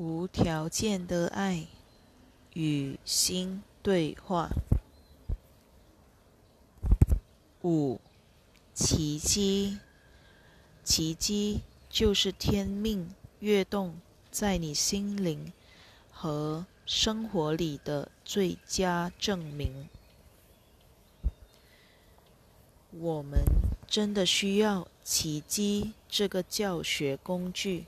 无条件的爱与心对话。五，奇迹，奇迹就是天命跃动在你心灵和生活里的最佳证明。我们真的需要奇迹这个教学工具，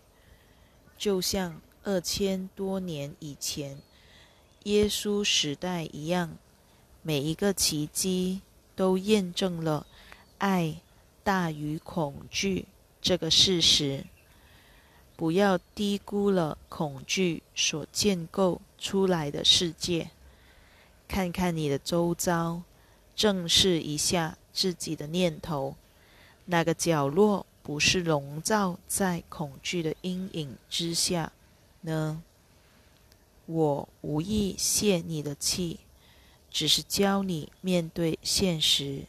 就像二千多年以前耶稣时代一样，每一个奇迹都验证了爱大于恐惧这个事实。不要低估了恐惧所建构出来的世界。看看你的周遭，正视一下。自己的念头，那个角落不是笼罩在恐惧的阴影之下呢？我无意泄你的气，只是教你面对现实，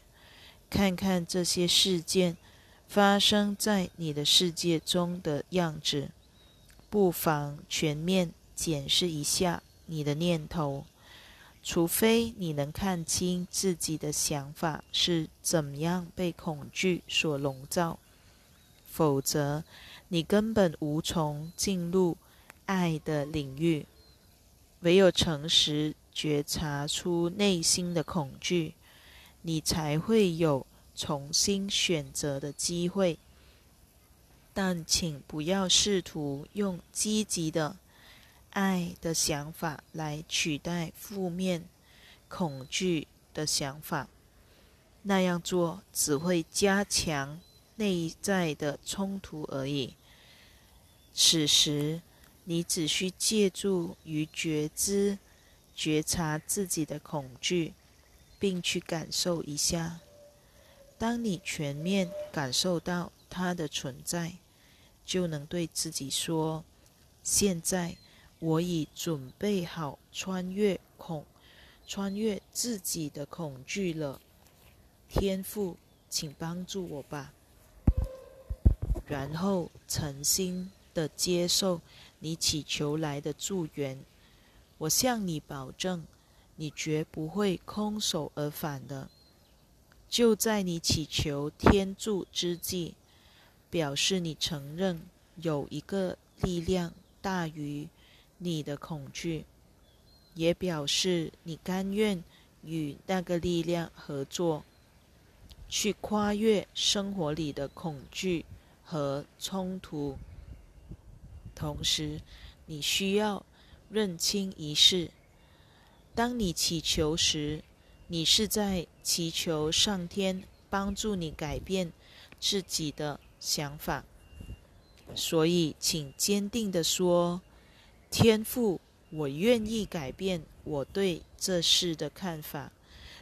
看看这些事件发生在你的世界中的样子，不妨全面检视一下你的念头。除非你能看清自己的想法是怎么样被恐惧所笼罩，否则你根本无从进入爱的领域。唯有诚实觉察出内心的恐惧，你才会有重新选择的机会。但请不要试图用积极的。爱的想法来取代负面、恐惧的想法，那样做只会加强内在的冲突而已。此时，你只需借助于觉知、觉察自己的恐惧，并去感受一下。当你全面感受到它的存在，就能对自己说：“现在。”我已准备好穿越恐，穿越自己的恐惧了。天赋，请帮助我吧。然后诚心的接受你祈求来的助缘。我向你保证，你绝不会空手而返的。就在你祈求天助之际，表示你承认有一个力量大于。你的恐惧，也表示你甘愿与那个力量合作，去跨越生活里的恐惧和冲突。同时，你需要认清一事：当你祈求时，你是在祈求上天帮助你改变自己的想法。所以，请坚定地说。天赋，我愿意改变我对这事的看法，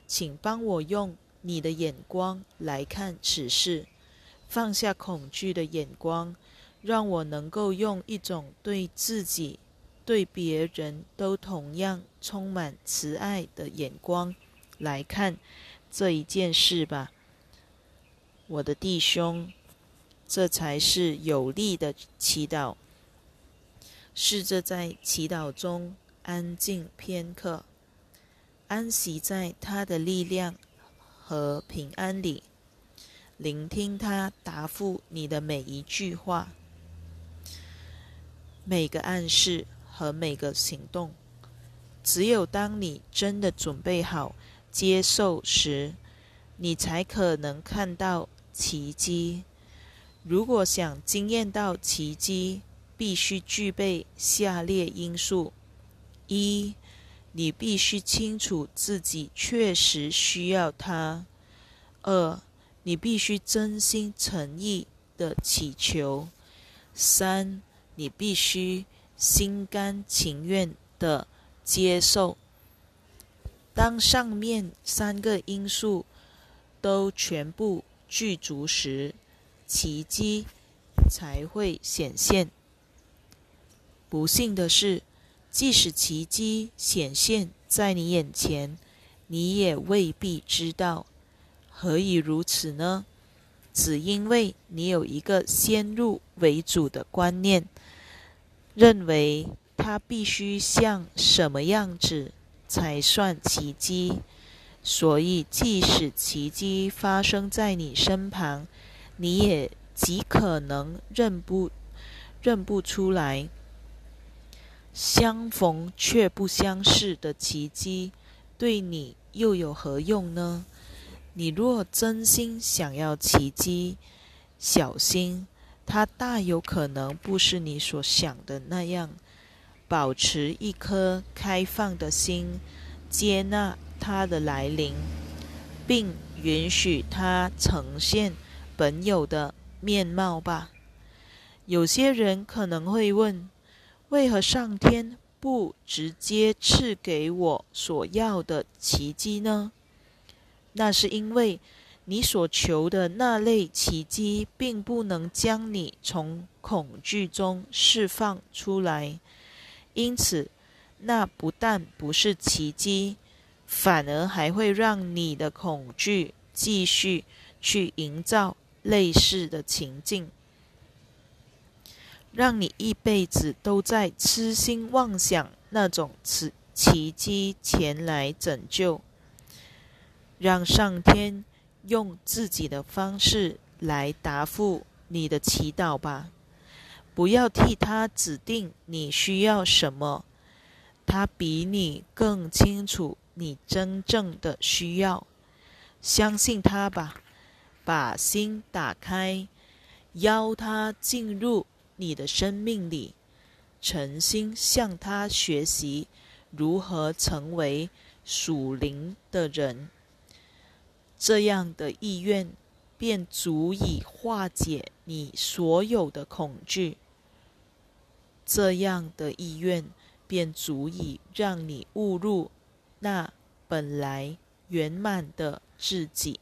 请帮我用你的眼光来看此事，放下恐惧的眼光，让我能够用一种对自己、对别人都同样充满慈爱的眼光来看这一件事吧，我的弟兄，这才是有力的祈祷。试着在祈祷中安静片刻，安息在他的力量和平安里，聆听他答复你的每一句话、每个暗示和每个行动。只有当你真的准备好接受时，你才可能看到奇迹。如果想惊艳到奇迹，必须具备下列因素：一，你必须清楚自己确实需要它；二，你必须真心诚意的祈求；三，你必须心甘情愿的接受。当上面三个因素都全部具足时，奇迹才会显现。不幸的是，即使奇迹显现在你眼前，你也未必知道。何以如此呢？只因为你有一个先入为主的观念，认为它必须像什么样子才算奇迹。所以，即使奇迹发生在你身旁，你也极可能认不认不出来。相逢却不相识的奇迹，对你又有何用呢？你若真心想要奇迹，小心，它大有可能不是你所想的那样。保持一颗开放的心，接纳它的来临，并允许它呈现本有的面貌吧。有些人可能会问。为何上天不直接赐给我所要的奇迹呢？那是因为你所求的那类奇迹，并不能将你从恐惧中释放出来，因此，那不但不是奇迹，反而还会让你的恐惧继续去营造类似的情境。让你一辈子都在痴心妄想那种奇奇迹前来拯救，让上天用自己的方式来答复你的祈祷吧。不要替他指定你需要什么，他比你更清楚你真正的需要。相信他吧，把心打开，邀他进入。你的生命里，诚心向他学习如何成为属灵的人，这样的意愿便足以化解你所有的恐惧。这样的意愿便足以让你误入那本来圆满的自己。